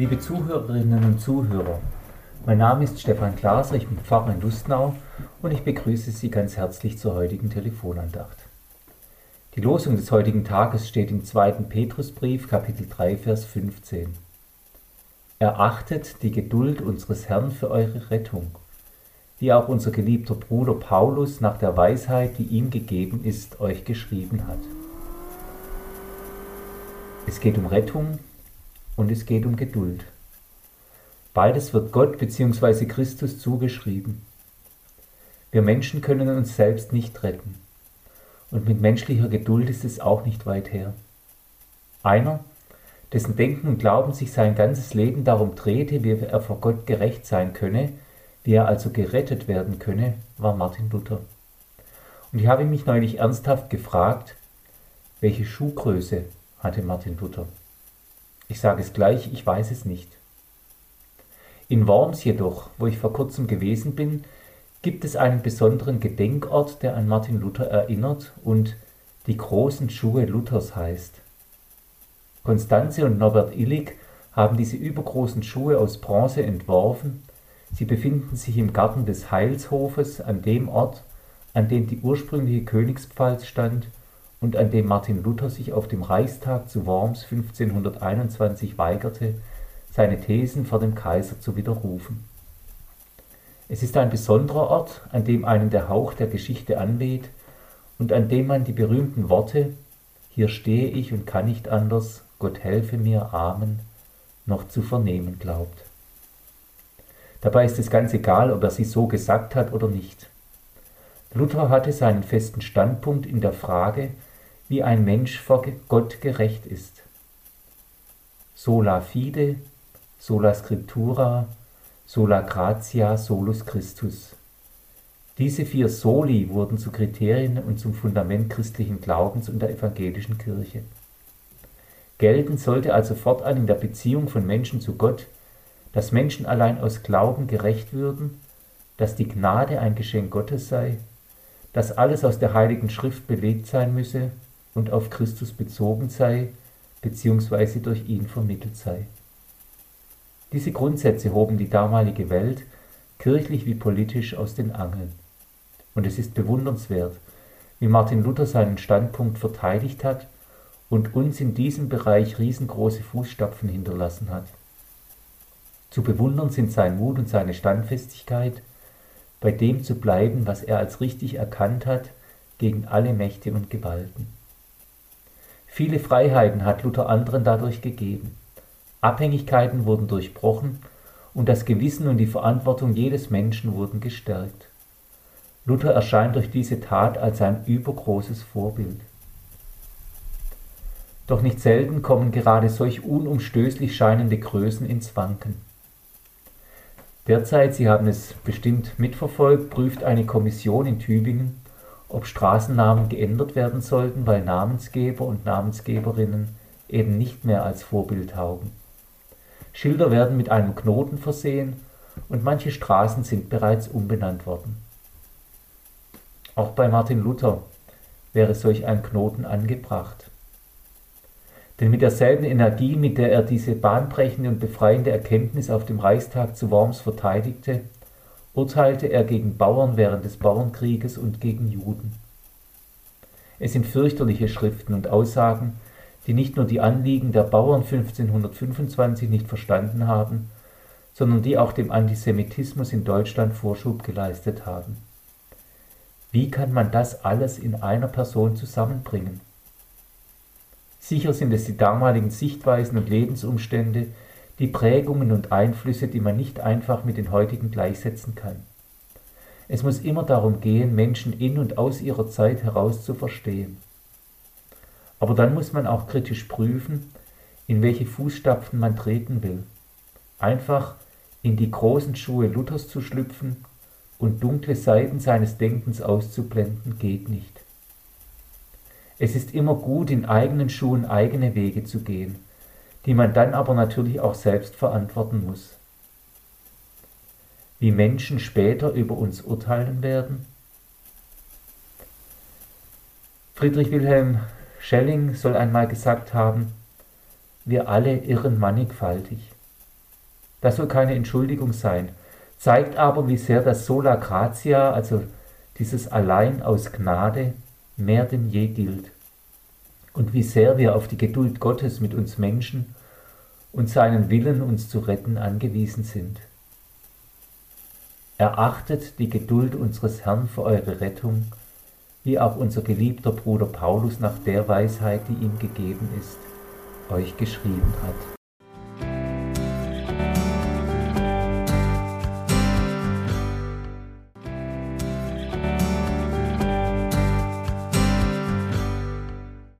Liebe Zuhörerinnen und Zuhörer, mein Name ist Stefan Glaser, ich bin Pfarrer in Lustnau und ich begrüße Sie ganz herzlich zur heutigen Telefonandacht. Die Losung des heutigen Tages steht im 2. Petrusbrief, Kapitel 3, Vers 15. Erachtet die Geduld unseres Herrn für eure Rettung, wie auch unser geliebter Bruder Paulus nach der Weisheit, die ihm gegeben ist, euch geschrieben hat. Es geht um Rettung und es geht um Geduld. Beides wird Gott bzw. Christus zugeschrieben. Wir Menschen können uns selbst nicht retten. Und mit menschlicher Geduld ist es auch nicht weit her. Einer, dessen Denken und Glauben sich sein ganzes Leben darum drehte, wie er vor Gott gerecht sein könne, wie er also gerettet werden könne, war Martin Luther. Und ich habe mich neulich ernsthaft gefragt, welche Schuhgröße hatte Martin Luther? Ich sage es gleich, ich weiß es nicht. In Worms jedoch, wo ich vor kurzem gewesen bin, gibt es einen besonderen Gedenkort, der an Martin Luther erinnert und die großen Schuhe Luthers heißt. Konstanze und Norbert Illig haben diese übergroßen Schuhe aus Bronze entworfen. Sie befinden sich im Garten des Heilshofes an dem Ort, an dem die ursprüngliche Königspfalz stand und an dem Martin Luther sich auf dem Reichstag zu Worms 1521 weigerte, seine Thesen vor dem Kaiser zu widerrufen. Es ist ein besonderer Ort, an dem einen der Hauch der Geschichte anweht und an dem man die berühmten Worte Hier stehe ich und kann nicht anders, Gott helfe mir, Amen, noch zu vernehmen glaubt. Dabei ist es ganz egal, ob er sie so gesagt hat oder nicht. Luther hatte seinen festen Standpunkt in der Frage, wie ein Mensch vor Gott gerecht ist. Sola fide, sola scriptura, sola gratia, solus Christus. Diese vier Soli wurden zu Kriterien und zum Fundament christlichen Glaubens und der evangelischen Kirche. Gelten sollte also fortan in der Beziehung von Menschen zu Gott, dass Menschen allein aus Glauben gerecht würden, dass die Gnade ein Geschenk Gottes sei, dass alles aus der Heiligen Schrift belegt sein müsse und auf Christus bezogen sei, beziehungsweise durch ihn vermittelt sei. Diese Grundsätze hoben die damalige Welt, kirchlich wie politisch, aus den Angeln. Und es ist bewundernswert, wie Martin Luther seinen Standpunkt verteidigt hat und uns in diesem Bereich riesengroße Fußstapfen hinterlassen hat. Zu bewundern sind sein Mut und seine Standfestigkeit, bei dem zu bleiben, was er als richtig erkannt hat, gegen alle Mächte und Gewalten. Viele Freiheiten hat Luther anderen dadurch gegeben. Abhängigkeiten wurden durchbrochen und das Gewissen und die Verantwortung jedes Menschen wurden gestärkt. Luther erscheint durch diese Tat als ein übergroßes Vorbild. Doch nicht selten kommen gerade solch unumstößlich scheinende Größen ins Wanken. Derzeit, Sie haben es bestimmt mitverfolgt, prüft eine Kommission in Tübingen, ob Straßennamen geändert werden sollten, weil Namensgeber und Namensgeberinnen eben nicht mehr als Vorbild taugen. Schilder werden mit einem Knoten versehen und manche Straßen sind bereits umbenannt worden. Auch bei Martin Luther wäre solch ein Knoten angebracht. Denn mit derselben Energie, mit der er diese bahnbrechende und befreiende Erkenntnis auf dem Reichstag zu Worms verteidigte, urteilte er gegen Bauern während des Bauernkrieges und gegen Juden. Es sind fürchterliche Schriften und Aussagen, die nicht nur die Anliegen der Bauern 1525 nicht verstanden haben, sondern die auch dem Antisemitismus in Deutschland Vorschub geleistet haben. Wie kann man das alles in einer Person zusammenbringen? Sicher sind es die damaligen Sichtweisen und Lebensumstände, die Prägungen und Einflüsse, die man nicht einfach mit den heutigen gleichsetzen kann. Es muss immer darum gehen, Menschen in und aus ihrer Zeit heraus zu verstehen. Aber dann muss man auch kritisch prüfen, in welche Fußstapfen man treten will. Einfach in die großen Schuhe Luthers zu schlüpfen und dunkle Seiten seines Denkens auszublenden, geht nicht. Es ist immer gut, in eigenen Schuhen eigene Wege zu gehen die man dann aber natürlich auch selbst verantworten muss. Wie Menschen später über uns urteilen werden? Friedrich Wilhelm Schelling soll einmal gesagt haben, wir alle irren mannigfaltig. Das soll keine Entschuldigung sein, zeigt aber, wie sehr das Sola Gratia, also dieses Allein aus Gnade, mehr denn je gilt. Und wie sehr wir auf die Geduld Gottes mit uns Menschen und seinen Willen, uns zu retten, angewiesen sind. Erachtet die Geduld unseres Herrn für eure Rettung, wie auch unser geliebter Bruder Paulus nach der Weisheit, die ihm gegeben ist, euch geschrieben hat.